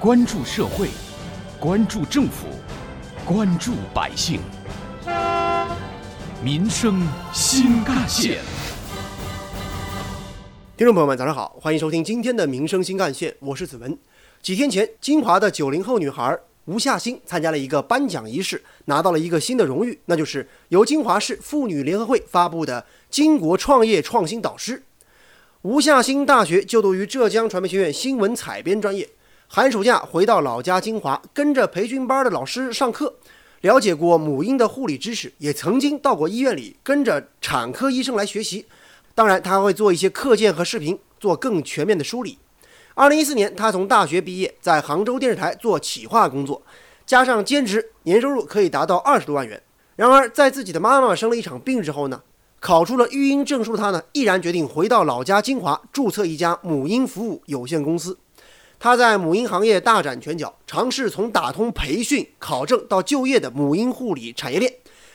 关注社会，关注政府，关注百姓，民生新干线。听众朋友们，早上好，欢迎收听今天的《民生新干线》，我是子文。几天前，金华的九零后女孩吴夏欣参加了一个颁奖仪式，拿到了一个新的荣誉，那就是由金华市妇女联合会发布的“金国创业创新导师”。吴夏欣大学就读于浙江传媒学院新闻采编专业，寒暑假回到老家金华，跟着培训班的老师上课，了解过母婴的护理知识，也曾经到过医院里跟着产科医生来学习。当然，他会做一些课件和视频，做更全面的梳理。二零一四年，他从大学毕业，在杭州电视台做企划工作，加上兼职，年收入可以达到二十多万元。然而，在自己的妈妈生了一场病之后呢？考出了育婴证书他呢，毅然决定回到老家金华，注册一家母婴服务有限公司。他在母婴行业大展拳脚，尝试从打通培训、考证到就业的母婴护理产业链，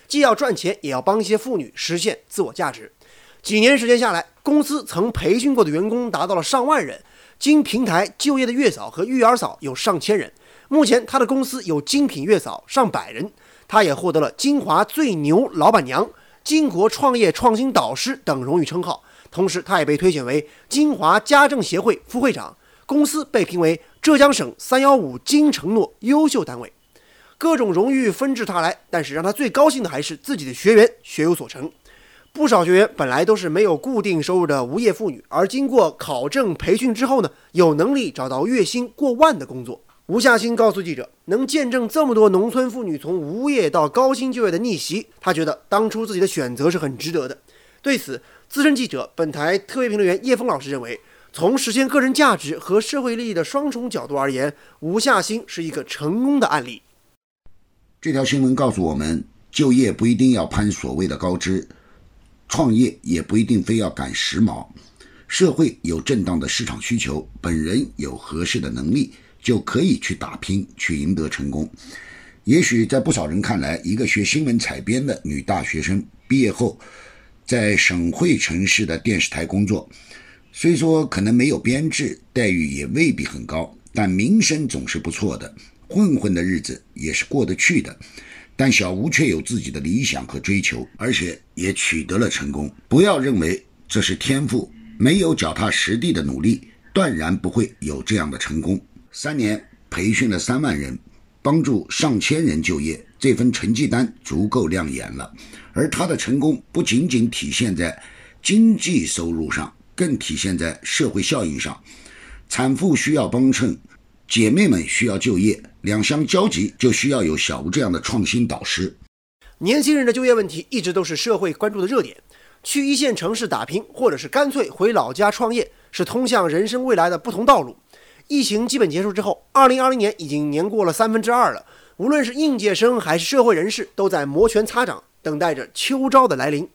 既要赚钱，也要帮一些妇女实现自我价值。几年时间下来，公司曾培训过的员工达到了上万人，经平台就业的月嫂和育儿嫂有上千人。目前，他的公司有精品月嫂上百人，他也获得了金华最牛老板娘。金国创业创新导师等荣誉称号，同时他也被推选为金华家政协会副会长，公司被评为浙江省“三幺五”金承诺优秀单位，各种荣誉纷至沓来。但是让他最高兴的还是自己的学员学有所成。不少学员本来都是没有固定收入的无业妇女，而经过考证培训之后呢，有能力找到月薪过万的工作。吴夏新告诉记者：“能见证这么多农村妇女从无业到高薪就业的逆袭，他觉得当初自己的选择是很值得的。”对此，资深记者、本台特约评论员叶峰老师认为，从实现个人价值和社会利益的双重角度而言，吴夏新是一个成功的案例。这条新闻告诉我们，就业不一定要攀所谓的高枝，创业也不一定非要赶时髦。社会有正当的市场需求，本人有合适的能力。就可以去打拼，去赢得成功。也许在不少人看来，一个学新闻采编的女大学生毕业后，在省会城市的电视台工作，虽说可能没有编制，待遇也未必很高，但名声总是不错的，混混的日子也是过得去的。但小吴却有自己的理想和追求，而且也取得了成功。不要认为这是天赋，没有脚踏实地的努力，断然不会有这样的成功。三年培训了三万人，帮助上千人就业，这份成绩单足够亮眼了。而他的成功不仅仅体现在经济收入上，更体现在社会效应上。产妇需要帮衬，姐妹们需要就业，两相交集就需要有小吴这样的创新导师。年轻人的就业问题一直都是社会关注的热点。去一线城市打拼，或者是干脆回老家创业，是通向人生未来的不同道路。疫情基本结束之后，二零二零年已经年过了三分之二了。无论是应届生还是社会人士，都在摩拳擦掌，等待着秋招的来临。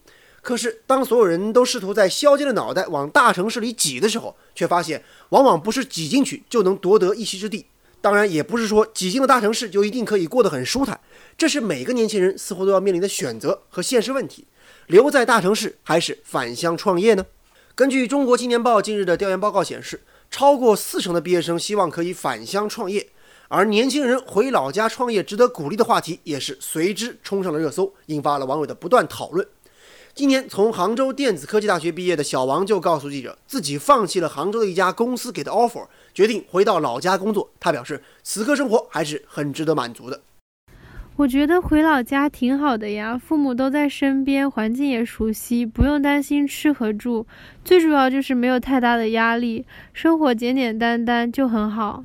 可是，当所有人都试图在削尖的脑袋往大城市里挤的时候，却发现往往不是挤进去就能夺得一席之地。当然，也不是说挤进了大城市就一定可以过得很舒坦。这是每个年轻人似乎都要面临的选择和现实问题：留在大城市还是返乡创业呢？根据中国青年报近日的调研报告显示。超过四成的毕业生希望可以返乡创业，而年轻人回老家创业值得鼓励的话题也是随之冲上了热搜，引发了网友的不断讨论。今年从杭州电子科技大学毕业的小王就告诉记者，自己放弃了杭州的一家公司给的 offer，决定回到老家工作。他表示，此刻生活还是很值得满足的。我觉得回老家挺好的呀，父母都在身边，环境也熟悉，不用担心吃和住，最主要就是没有太大的压力，生活简简单单就很好。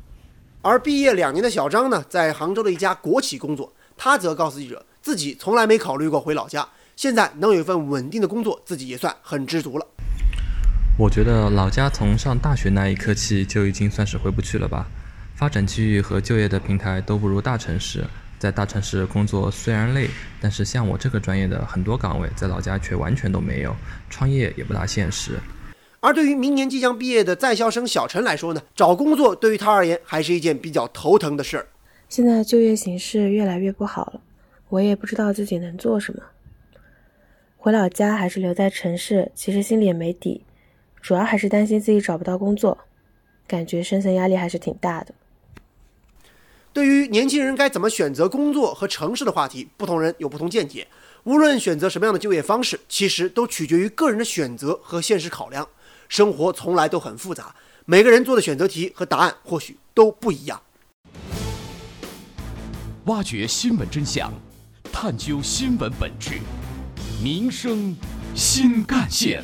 而毕业两年的小张呢，在杭州的一家国企工作，他则告诉记者，自己从来没考虑过回老家，现在能有一份稳定的工作，自己也算很知足了。我觉得老家从上大学那一刻起就已经算是回不去了吧，发展机遇和就业的平台都不如大城市。在大城市工作虽然累，但是像我这个专业的很多岗位在老家却完全都没有，创业也不大现实。而对于明年即将毕业的在校生小陈来说呢，找工作对于他而言还是一件比较头疼的事儿。现在就业形势越来越不好了，我也不知道自己能做什么。回老家还是留在城市，其实心里也没底，主要还是担心自己找不到工作，感觉生存压力还是挺大的。对于年轻人该怎么选择工作和城市的话题，不同人有不同见解。无论选择什么样的就业方式，其实都取决于个人的选择和现实考量。生活从来都很复杂，每个人做的选择题和答案或许都不一样。挖掘新闻真相，探究新闻本质，民生新干线。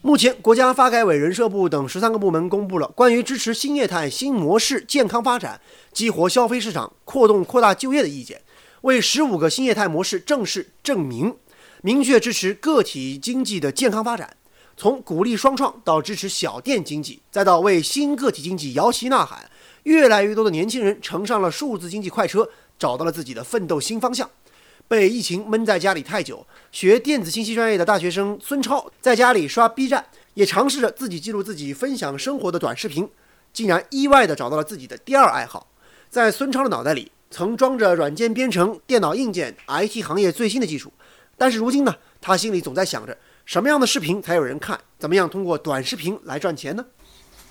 目前，国家发改委、人社部等十三个部门公布了关于支持新业态新模式健康发展、激活消费市场、扩动扩大就业的意见，为十五个新业态模式正式正名，明确支持个体经济的健康发展。从鼓励双创到支持小店经济，再到为新个体经济摇旗呐喊，越来越多的年轻人乘上了数字经济快车，找到了自己的奋斗新方向。被疫情闷在家里太久，学电子信息专业的大学生孙超在家里刷 B 站，也尝试着自己记录自己分享生活的短视频，竟然意外地找到了自己的第二爱好。在孙超的脑袋里，曾装着软件编程、电脑硬件、IT 行业最新的技术，但是如今呢，他心里总在想着，什么样的视频才有人看？怎么样通过短视频来赚钱呢？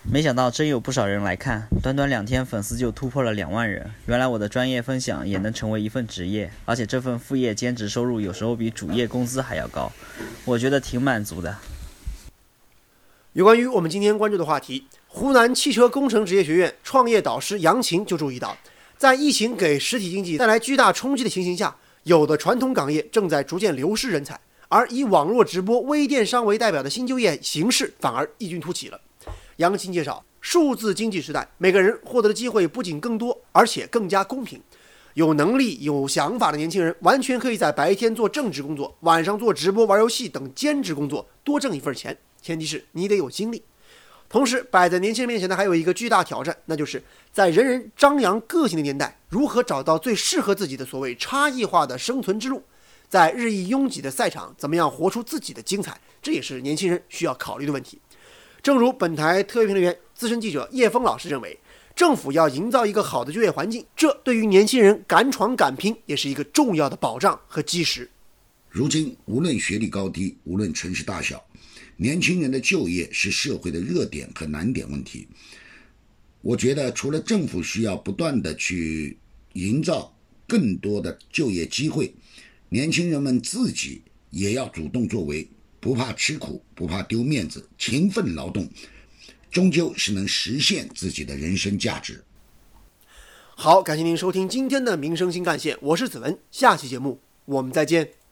没想到真有不少人来看，短短两天粉丝就突破了两万人。原来我的专业分享也能成为一份职业，而且这份副业兼职收入有时候比主业工资还要高，我觉得挺满足的。有关于我们今天关注的话题，湖南汽车工程职业学院创业导师杨琴就注意到，在疫情给实体经济带来巨大冲击的情形下，有的传统岗业正在逐渐流失人才，而以网络直播、微电商为代表的新就业形势反而异军突起了。杨琴介绍，数字经济时代，每个人获得的机会不仅更多，而且更加公平。有能力、有想法的年轻人，完全可以在白天做正职工作，晚上做直播、玩游戏等兼职工作，多挣一份钱。前提是你得有精力。同时，摆在年轻人面前的还有一个巨大挑战，那就是在人人张扬个性的年代，如何找到最适合自己的所谓差异化的生存之路？在日益拥挤的赛场，怎么样活出自己的精彩？这也是年轻人需要考虑的问题。正如本台特约评论员、资深记者叶峰老师认为，政府要营造一个好的就业环境，这对于年轻人敢闯敢拼也是一个重要的保障和基石。如今，无论学历高低，无论城市大小，年轻人的就业是社会的热点和难点问题。我觉得，除了政府需要不断的去营造更多的就业机会，年轻人们自己也要主动作为。不怕吃苦，不怕丢面子，勤奋劳动，终究是能实现自己的人生价值。好，感谢您收听今天的《民生新干线》，我是子文，下期节目我们再见。